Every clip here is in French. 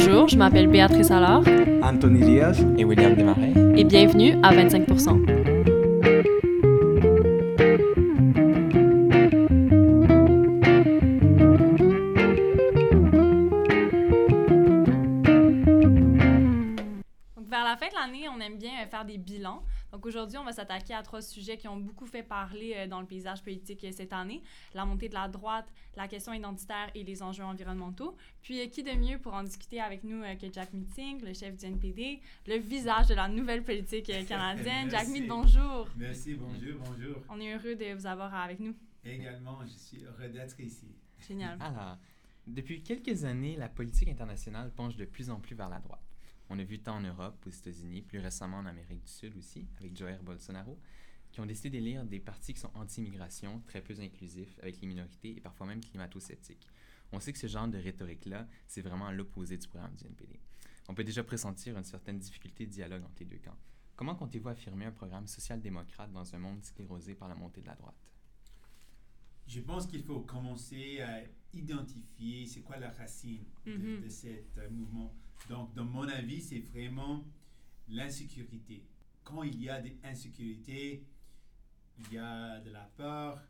Bonjour, je m'appelle Béatrice Allard. Anthony Diaz. Et William Desmarais. Et bienvenue à 25 Donc aujourd'hui, on va s'attaquer à trois sujets qui ont beaucoup fait parler euh, dans le paysage politique euh, cette année. La montée de la droite, la question identitaire et les enjeux environnementaux. Puis qui de mieux pour en discuter avec nous que Jack Meeting, le chef du NPD, le visage de la nouvelle politique canadienne? Jack Meet, bonjour. Merci, bonjour, bonjour. On est heureux de vous avoir avec nous. Également, je suis heureux d'être ici. Génial. Alors, depuis quelques années, la politique internationale penche de plus en plus vers la droite. On a vu tant en Europe, aux États-Unis, plus récemment en Amérique du Sud aussi, avec Jair Bolsonaro, qui ont décidé d'élire des partis qui sont anti-immigration, très peu inclusifs, avec les minorités et parfois même climato-sceptiques. On sait que ce genre de rhétorique-là, c'est vraiment l'opposé du programme du NPD. On peut déjà pressentir une certaine difficulté de dialogue entre les deux camps. Comment comptez-vous affirmer un programme social-démocrate dans un monde sclérosé par la montée de la droite? Je pense qu'il faut commencer à identifier c'est quoi la racine de, mm-hmm. de ce euh, mouvement. Donc, dans mon avis, c'est vraiment l'insécurité. Quand il y a des insécurités, il y a de la peur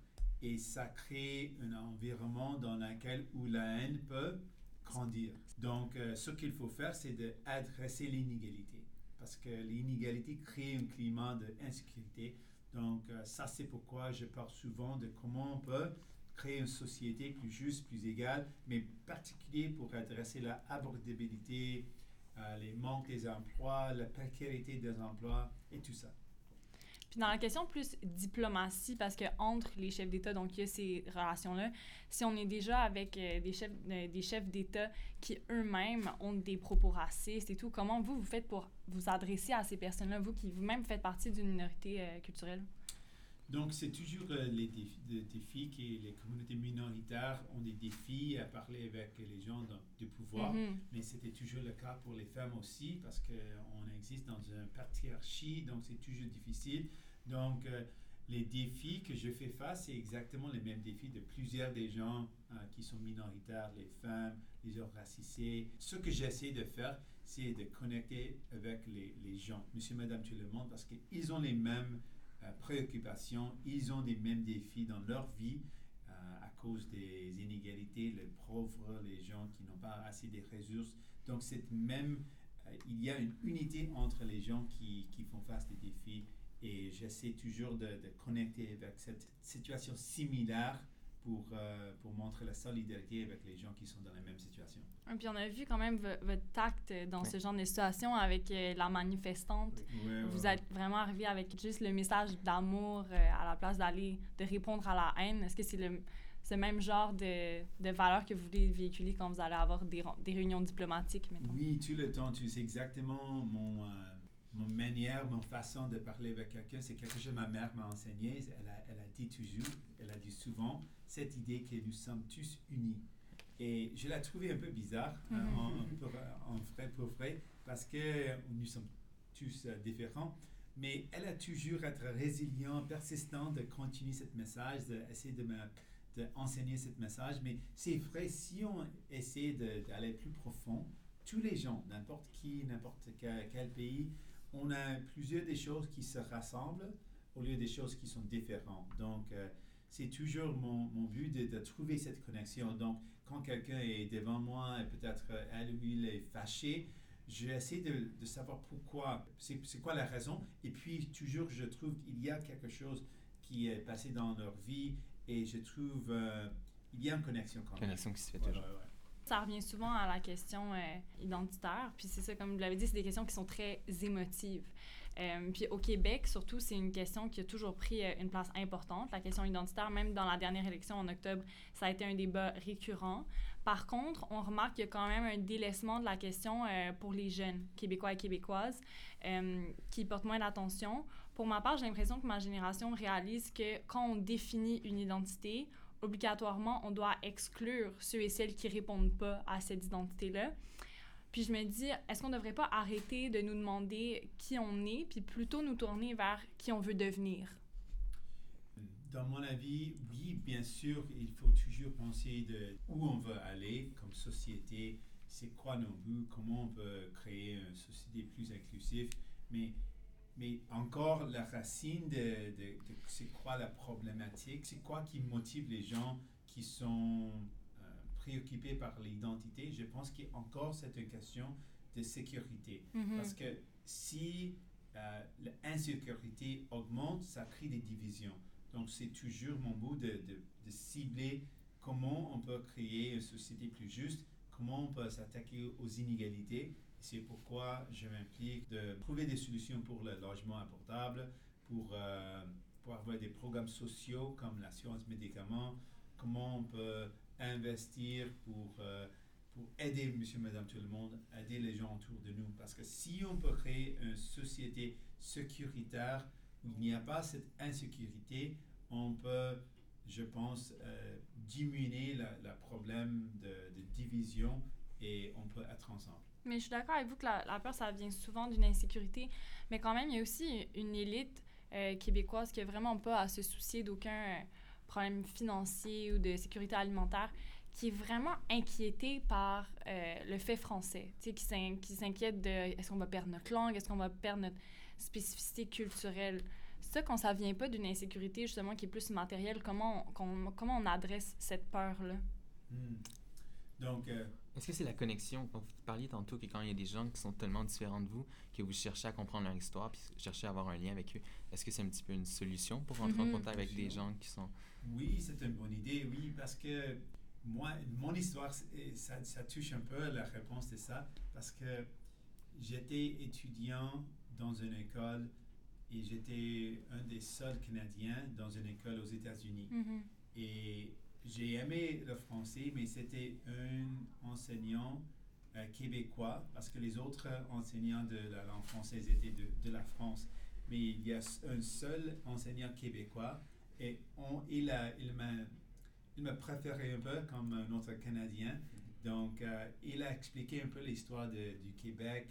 et ça crée un environnement dans lequel où la haine peut grandir. Donc, euh, ce qu'il faut faire, c'est d'adresser l'inégalité. Parce que l'inégalité crée un climat d'insécurité. Donc, euh, ça, c'est pourquoi je parle souvent de comment on peut créer une société plus juste, plus égale, mais particulier pour adresser la abordabilité, euh, les manques des emplois, la précarité des emplois et tout ça. Puis dans la question plus diplomatie, parce que entre les chefs d'État, donc il y a ces relations-là, si on est déjà avec euh, des chefs euh, des chefs d'État qui eux-mêmes ont des propos racistes et tout, comment vous vous faites pour vous adresser à ces personnes-là, vous qui vous-même faites partie d'une minorité culturelle? Donc, c'est toujours euh, les, défis, défis, que les communautés minoritaires ont des défis à parler avec les gens du pouvoir, mm-hmm. mais c'était toujours le cas pour les femmes aussi, parce qu'on existe dans une patriarchie, donc c'est toujours difficile. Donc, euh, les défis que je fais face, c'est exactement les mêmes défis de plusieurs des gens euh, qui sont minoritaires, les femmes, les hommes racisés. Ce que j'essaie de faire, c'est de connecter avec les, les gens, monsieur, madame, tout le monde, parce qu'ils ont les mêmes préoccupations, ils ont les mêmes défis dans leur vie euh, à cause des inégalités, les pauvres, les gens qui n'ont pas assez de ressources. Donc, c'est même, euh, il y a une unité entre les gens qui, qui font face des défis et j'essaie toujours de, de, connecter avec cette situation similaire pour, euh, pour montrer la solidarité avec les gens qui sont dans la même situation. Et puis on a vu quand même votre tact dans ce genre de situation avec euh, la manifestante. Vous êtes vraiment arrivé avec juste le message d'amour euh, à la place d'aller, de répondre à la haine. Est-ce que c'est le ce même genre de, de valeurs que vous voulez véhiculer quand vous allez avoir des, des réunions diplomatiques, mettons? Oui, tout le temps. Tu sais exactement mon mon manière, mon façon de parler avec quelqu'un, c'est quelque chose que ma mère m'a enseigné. Elle a, elle a, dit toujours, elle a dit souvent, cette idée que nous sommes tous unis. Et je l'ai trouvé un peu bizarre, hein, en, vrai pour vrai, parce que nous sommes tous euh, différents. Mais elle a toujours été résiliente, persistante de continuer ce message, d'essayer de, d'enseigner ce message. Mais c'est vrai, si on essaie d'aller plus profond, tous les gens, n'importe qui, n'importe quel, quel pays, on a plusieurs des choses qui se rassemblent au lieu des choses qui sont différentes. Donc, euh, c'est toujours mon, mon but de, trouver cette connexion. Donc, quand quelqu'un est devant moi et peut-être euh, elle ou il est fâché, j'essaie de, de savoir pourquoi, c'est quoi la raison? Et puis, toujours, je trouve qu'il y a quelque chose qui est passé dans leur vie et je trouve euh, il y a une connexion quand même. Connexion qui se fait toujours. Ça revient souvent à la question euh, identitaire. Puis c'est ça, comme vous l'avez dit, c'est des questions qui sont très émotives. Euh, puis au Québec, surtout, c'est une question qui a toujours pris euh, une place importante. La question identitaire, même dans la dernière élection en octobre, ça a été un débat récurrent. Par contre, on remarque qu'il y a quand même un délaissement de la question pour les jeunes québécois et québécoises qui portent moins d'attention. Pour ma part, j'ai l'impression que ma génération réalise que quand on définit une identité, obligatoirement, on doit exclure ceux et celles qui répondent pas à cette identité-là. Puis je me dis, est-ce qu'on ne devrait pas arrêter de nous demander qui on est, puis plutôt nous tourner vers qui on veut devenir? Dans mon avis, oui, bien sûr, il faut toujours penser de où on veut aller comme société. c'est quoi nos buts, comment on peut créer une société plus inclusive. Mais, mais encore, la racine de, de c'est quoi la problématique, c'est quoi qui motive les gens qui sont préoccupés par l'identité. Je pense qu'encore, c'est une question de sécurité. Mhm. Parce que si euh, l'insécurité augmente, ça crée des divisions. Donc, c'est toujours mon bout de, de, de cibler comment on peut créer une société plus juste, comment on peut s'attaquer aux inégalités. C'est pourquoi je m'implique de trouver des solutions pour le logement abordable, pour, euh, pour avoir des programmes sociaux comme l'assurance médicaments, comment on peut investir pour, euh, pour aider monsieur, madame, tout le monde, aider les gens autour de nous. Parce que si on peut créer une société sécuritaire où il n'y a pas cette insécurité, on peut, je pense, euh, diminuer le problème de, division et on peut être ensemble. Mais je suis d'accord avec vous que la, la, peur, ça vient souvent d'une insécurité, mais quand même, il y a aussi une élite euh, québécoise qui n'a vraiment pas à se soucier d'aucun euh, problème financier ou de sécurité alimentaire, qui est vraiment inquiétée par euh, le fait français, qui s'inquiète de est-ce qu'on va perdre notre langue, est-ce qu'on va perdre notre spécificité culturelle? Ça, quand ça vient pas d'une insécurité justement qui est plus matérielle, comment on, comment on adresse cette peur-là? Hmm. Donc, euh, est-ce que c'est la connexion Vous parliez tantôt que quand il y a des gens qui sont tellement différents de vous, que vous cherchez à comprendre leur histoire, puis cherchez à avoir un lien avec eux, est-ce que c'est un petit peu une solution pour rentrer en contact avec des gens qui sont... Oui, c'est une bonne idée, oui, parce que moi, mon histoire, ça, ça touche un peu la réponse de ça, parce que j'étais étudiant dans une école et j'étais un des seuls Canadiens dans une école aux États-Unis. Mhm. Et j'ai aimé le français, mais c'était un enseignant euh, québécois, parce que les autres enseignants de la langue française étaient de, de la France. Mais il y a un seul enseignant québécois, et on, il, a, il, m'a, il m'a préféré un peu comme un autre Canadien. Donc, euh, il a expliqué un peu l'histoire de, du Québec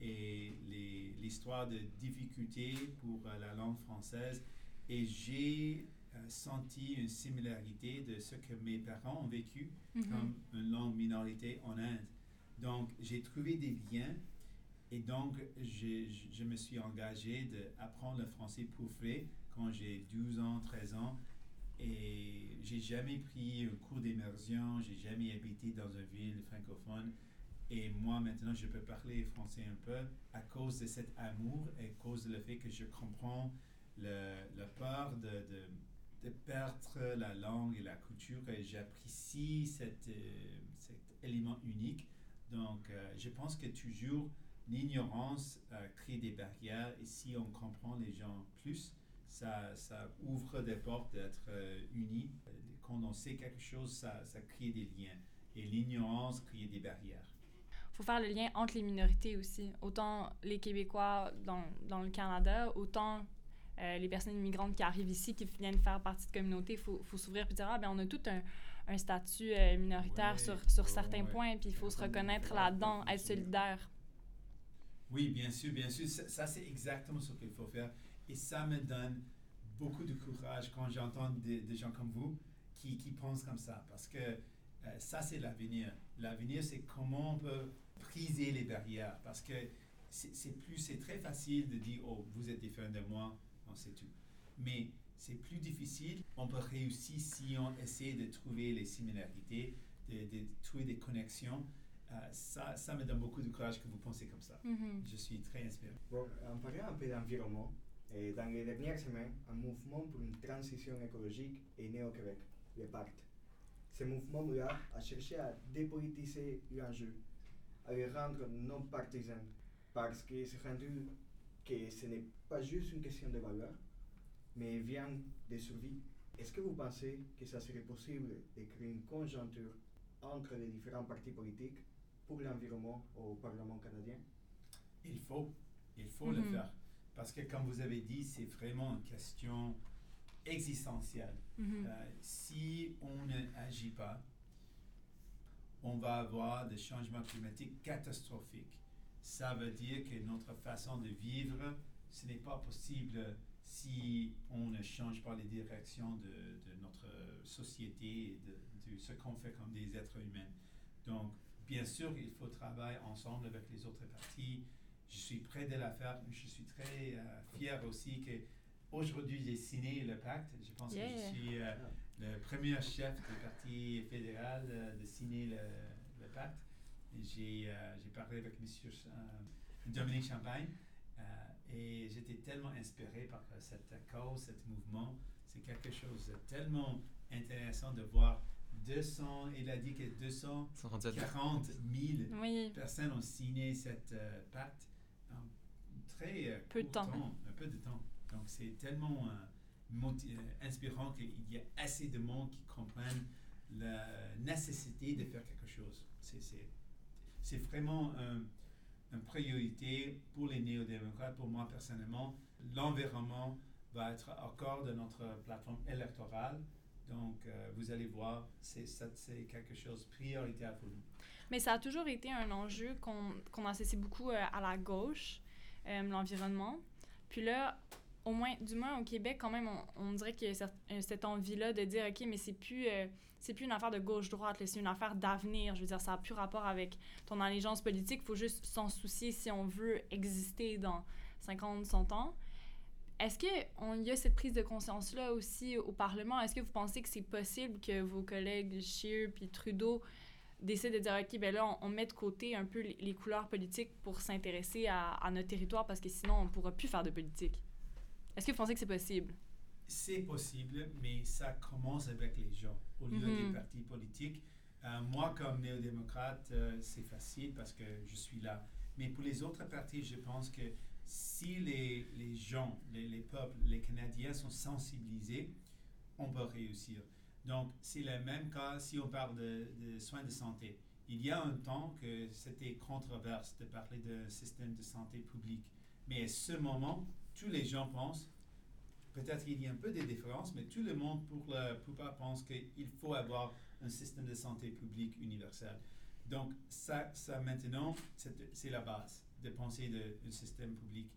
et les, l'histoire de difficultés pour euh, la langue française. Et j'ai senti une similarité de ce que mes parents ont vécu Mhm. comme une langue minorité en Inde. Donc, j'ai trouvé des liens et donc je, je me suis engagé d'apprendre le français pour vrai quand j'ai 12 ans, 13 ans. Et j'ai jamais pris un cours d'immersion, j'ai jamais habité dans une ville francophone. Et moi, maintenant, je peux parler français un peu à cause de cet amour et à cause du fait que je comprends le, la peur de, de, de perdre la langue et la culture et j'apprécie cet, euh, cet élément unique. Donc, euh, je pense que toujours l'ignorance euh, crée des barrières et si on comprend les gens plus, ça, ça ouvre des portes d'être unis. Quand on sait quelque chose, ça, ça crée des liens et l'ignorance crée des barrières. faut faire le lien entre les minorités aussi. Autant les Québécois dans, dans le Canada, autant euh, les personnes immigrantes qui arrivent ici, qui viennent faire partie de communautés. Il faut, faut s'ouvrir et dire, ah, ben, on a tout un, un statut euh, minoritaire Ouais, sur, sur ouais, certains ouais. points, puis il faut se reconnaître là-dedans, être solidaire. Oui, bien sûr, bien sûr. Ça, ça, c'est exactement ce qu'il faut faire. Et ça me donne beaucoup de courage quand j'entends des, des gens comme vous qui, qui pensent comme ça. Parce que euh, ça, c'est l'avenir. L'avenir, c'est comment on peut briser les barrières. Parce que c'est c'est plus, c'est très facile de dire, oh, vous êtes différent de moi, on sait tout. Mais c'est plus difficile. On peut réussir si on essaie de trouver les similarités, de, de trouver des connexions. Euh, ça, ça me donne beaucoup de courage que vous pensez comme ça. Mhm. Je suis très inspiré. Bon, en parlant un peu d'environnement, eh, dans les dernières semaines, un mouvement pour une transition écologique est né au Québec, le PACT. Ce mouvement-là a cherché à dépolitiser l'enjeu, à le rendre non partisan, parce que c'est rendu que ce n'est pas juste une question de valeur, mais vient de survie. Est-ce que vous pensez que ça serait possible de créer une conjoncture entre les différents partis politiques pour l'environnement au Parlement canadien? Il faut, il faut le Mhm. faire. Parce que comme vous avez dit, c'est vraiment une question existentielle. Mhm. Euh, si on n'agit pas, on va avoir des changements climatiques catastrophiques. Ça veut dire que notre façon de vivre, ce n'est pas possible si on ne change pas les directions de, de notre société et de, de ce qu'on fait comme des êtres humains. Donc, bien sûr, il faut travailler ensemble avec les autres partis. Je suis prêt de la faire. Je suis très euh, fier aussi que aujourd'hui j'ai signé le pacte. Je pense que je suis euh, le premier chef du parti fédéral euh, de signer le, le pacte. J'ai parlé avec M. Dominique Champagne et j'étais tellement inspiré par cette cause, ce mouvement. C'est quelque chose de tellement intéressant de voir 200, il a dit que 240 000 personnes ont signé cette euh, pacte en très euh, peu de temps. Un peu de temps. Donc c'est tellement euh, inspirant qu'il y a assez de monde qui comprennent la nécessité de faire quelque chose. C'est vraiment une priorité pour les néo-démocrates, pour moi personnellement. L'environnement va être encore de notre plateforme électorale donc, euh, vous allez voir, c'est quelque chose de prioritaire pour nous. Mais ça a toujours été un enjeu qu'on associe beaucoup euh, à la gauche, euh, l'environnement. Puis là, au moins, du moins au Québec, quand même, on, dirait qu'il y a cette, cette envie-là de dire, OK, mais c'est plus, c'est plus une affaire de gauche-droite, c'est une affaire d'avenir. Je veux dire, ça n'a plus rapport avec ton allégeance politique. Il faut juste s'en soucier si on veut exister dans 50, 100 ans. Est-ce qu'il y a cette prise de conscience-là aussi au Parlement? Est-ce que vous pensez que c'est possible que vos collègues Scheer puis Trudeau décident de dire, OK, ben là, on, met de côté un peu les, couleurs politiques pour s'intéresser à, notre territoire parce que sinon, on ne pourra plus faire de politique? Est-ce que vous pensez que c'est possible? C'est possible, mais ça commence avec les gens au lieu des mhm. partis politiques. Euh, moi, comme néo-démocrate, euh, c'est facile parce que je suis là. Mais pour les autres partis, je pense que si les, les gens, les, les, peuples, les Canadiens sont sensibilisés, on peut réussir. Donc, c'est le même cas si on parle de, de, soins de santé. Il y a un temps que c'était controverse de parler d'un système de santé public. Mais à ce moment, tous les gens pensent, peut-être qu'il y a un peu de différences, mais tout le monde, pour la plupart, pense qu'il faut avoir un système de santé public universel. Donc, ça, ça maintenant, c'est la base de penser d'un système public.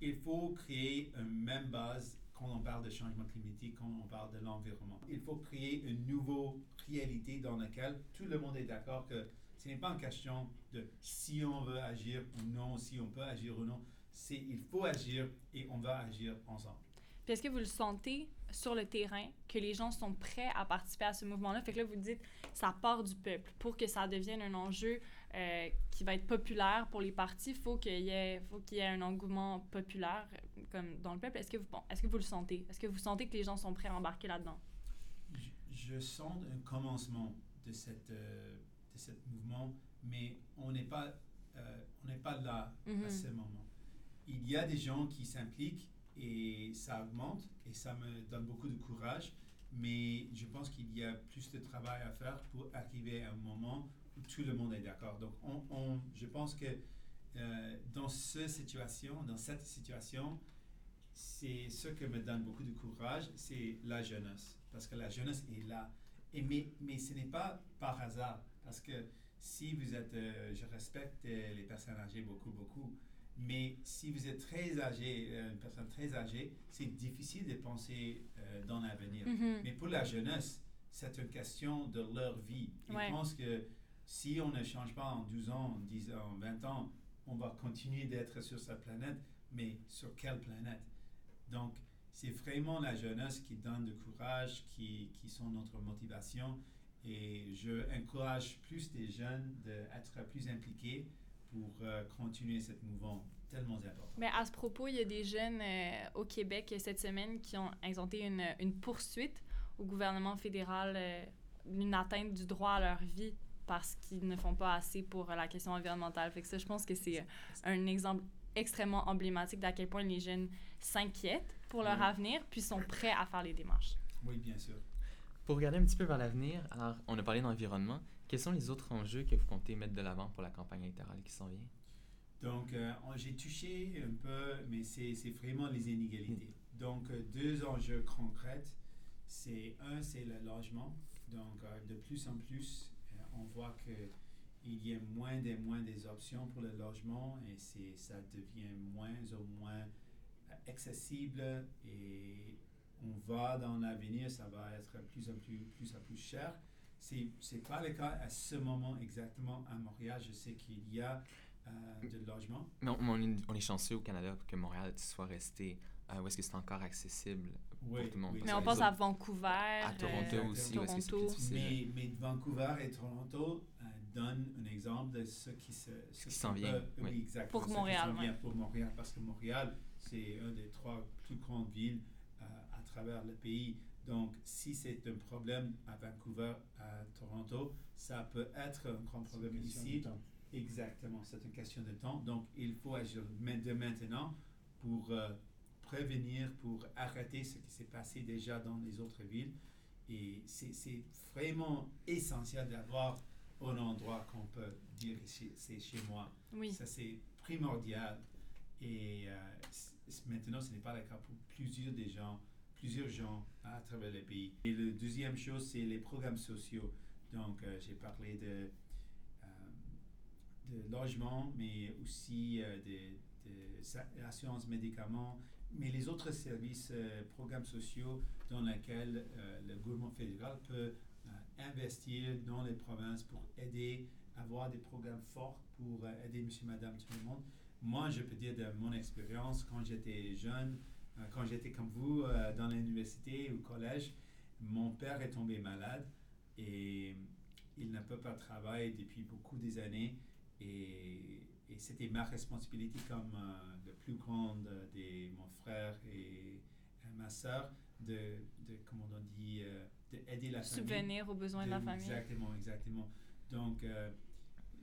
Il faut créer une même base quand on parle de changement climatique, quand on parle de l'environnement. Il faut créer une nouvelle réalité dans laquelle tout le monde est d'accord que ce n'est pas une question de si on veut agir ou non, si on peut agir ou non. C'est il faut agir et on va agir ensemble. Puis est-ce que vous le sentez sur le terrain, que les gens sont prêts à participer à ce mouvement-là? Fait que là, vous dites, ça part du peuple. Pour que ça devienne un enjeu euh, qui va être populaire pour les partis, il faut qu'il y, ait, faut qu'il y ait un engouement populaire comme dans le peuple. Est-ce que, vous, est-ce que vous le sentez? Est-ce que vous sentez que les gens sont prêts à embarquer là-dedans? Je, sens un commencement de, cette, euh, de ce mouvement, mais on n'est pas, euh, on n'est pas là à mm-hmm. ce moment. Il y a des gens qui s'impliquent et ça augmente et ça me donne beaucoup de courage, mais je pense qu'il y a plus de travail à faire pour arriver à un moment tout le monde est d'accord. Donc, on, je pense que euh, dans cette situation, dans cette situation, c'est ce qui me donne beaucoup de courage, c'est la jeunesse. Parce que la jeunesse est là. Mais, mais ce n'est pas par hasard. Parce que si vous êtes, euh, je respecte les personnes âgées beaucoup, beaucoup, mais si vous êtes très âgé, euh, une personne très âgée, c'est difficile de penser dans l'avenir. Mm-hmm. Mais pour la jeunesse, c'est une question de leur vie. Ils pensent que si on ne change pas en 12 ans, 10 ans, 20 ans, on va continuer d'être sur sa planète, mais sur quelle planète? Donc, c'est vraiment la jeunesse qui donne du courage, qui, qui sont notre motivation. Et je encourage plus des jeunes d'être plus impliqués pour euh, continuer cette mouvement tellement important. Mais à ce propos, il y a des jeunes euh, au Québec cette semaine qui ont intenté une, une poursuite au gouvernement fédéral, euh, une atteinte du droit à leur vie parce qu'ils ne font pas assez pour la question environnementale. Fait que ça, je pense que c'est un exemple extrêmement emblématique d'à quel point les jeunes s'inquiètent pour leur avenir, puis sont prêts à faire les démarches. Oui, bien sûr. Pour regarder un petit peu vers l'avenir, alors on a parlé d'environnement. Quels sont les autres enjeux que vous comptez mettre de l'avant pour la campagne électorale qui s'en vient? Donc, euh, j'ai touché un peu, mais c'est vraiment les inégalités. Donc, euh, deux enjeux concrets. C'est un, c'est le logement. Donc, euh, de plus en plus, on voit qu'il y a moins et moins des options pour le logement et ça devient moins ou moins accessible et on va dans l'avenir, ça va être plus en plus, plus, plus cher. C'est c'est pas le cas à ce moment exactement à Montréal. Je sais qu'il y a euh, de logement. Mais on, on est, on est chanceux au Canada que Montréal soit resté euh, où est-ce que c'est encore accessible Oui, pour tout le monde? oui. Mais Parce on que pense à Vancouver. à Toronto euh, aussi, où est-ce que c'est plus Toronto. difficile? Mais, mais Vancouver et Toronto euh, donnent un exemple de ce qui se ce qui s'en qu'on vient, peut- oui. oui, exactement, Pour qui Montréal, s'en vient pour Montréal, parce que Montréal, c'est une des trois plus grandes villes euh, à travers le pays. Donc, si c'est un problème à Vancouver, à Toronto, ça peut être un grand problème C'est une question ici. de temps. Exactement, c'est une question de temps. Donc, il faut agir de maintenant pour euh, prévenir, pour arrêter ce qui s'est passé déjà dans les autres villes. Et c'est vraiment essentiel d'avoir un endroit qu'on peut dire c'est chez moi. Oui. Ça, c'est primordial. Et euh, maintenant, ce n'est pas le cas pour plusieurs des gens, plusieurs gens à travers le pays. Et la deuxième chose, c'est les programmes sociaux. Donc, euh, j'ai parlé de, euh, de logement, mais aussi euh, de, de sa- assurance médicaments, mais les autres services, euh, programmes sociaux dans lesquels euh, le gouvernement fédéral peut euh, investir dans les provinces pour aider, avoir des programmes forts pour euh, aider monsieur, madame, tout le monde. Moi, je peux dire de mon expérience, quand j'étais jeune, euh, quand j'étais comme vous euh, dans l'université ou collège, mon père est tombé malade et il ne peut pas travailler depuis beaucoup des années et, et c'était ma responsabilité comme euh, le plus grand de, mon frère et euh, ma soeur de, de comment on dit, euh, d'aider la famille. Subvenir aux besoins de la famille. Exactement, exactement. Donc, euh,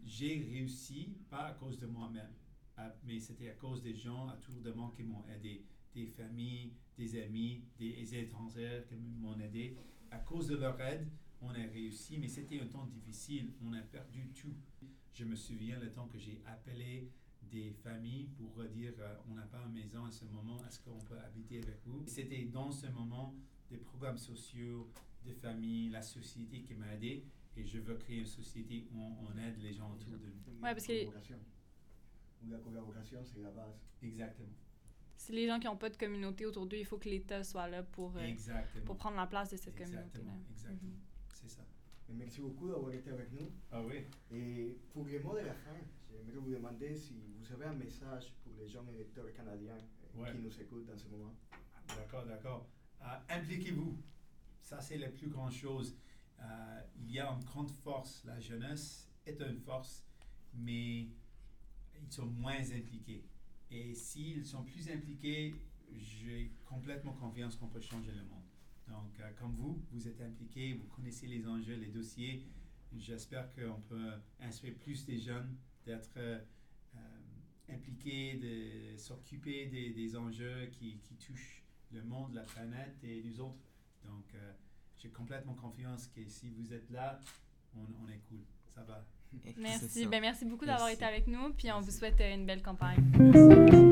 j'ai réussi, pas à cause de moi-même, mais c'était à cause des gens autour de moi qui m'ont aidé. Des familles, des amis, des étrangers qui m'ont aidé. À cause de leur aide, on a réussi, mais c'était un temps difficile. On a perdu tout. Je me souviens le temps que j'ai appelé des familles pour dire euh, on n'a pas une maison à ce moment, est-ce qu'on peut habiter avec vous? C'était dans ce moment des programmes sociaux, de famille, la société qui m'a aidé et je veux créer une société où on, on aide les gens autour de nous. Ouais, parce que- la collaboration, c'est la base. Exactement. Si les gens qui n'ont pas de communauté autour d'eux, il faut que l'État soit là pour, euh, pour prendre la place de cette Exactement, communauté-là. exactement. Mhm. C'est ça. Et merci beaucoup d'avoir été avec nous. Ah oui. Et pour le mot de la fin, j'aimerais vous demander si vous avez un message pour les jeunes électeurs canadiens euh, Ouais. qui nous écoutent en ce moment. D'accord, d'accord. Euh, Impliquez-vous. Ça, c'est la plus grande chose. Euh, il y a une grande force. La jeunesse est une force, mais ils sont moins impliqués. Et s'ils sont plus impliqués, j'ai complètement confiance qu'on peut changer le monde. Donc, euh, comme vous, vous êtes impliqués, vous connaissez les enjeux, les dossiers. J'espère qu'on peut inspirer plus des jeunes d'être euh, euh, impliqués, de s'occuper des, enjeux qui, touchent le monde, la planète et nous autres. Donc, j'ai complètement confiance que si vous êtes là, on est cool. Ça va. Merci. Ben, merci beaucoup d'avoir été avec nous. Puis on vous souhaite euh, une belle campagne. Merci.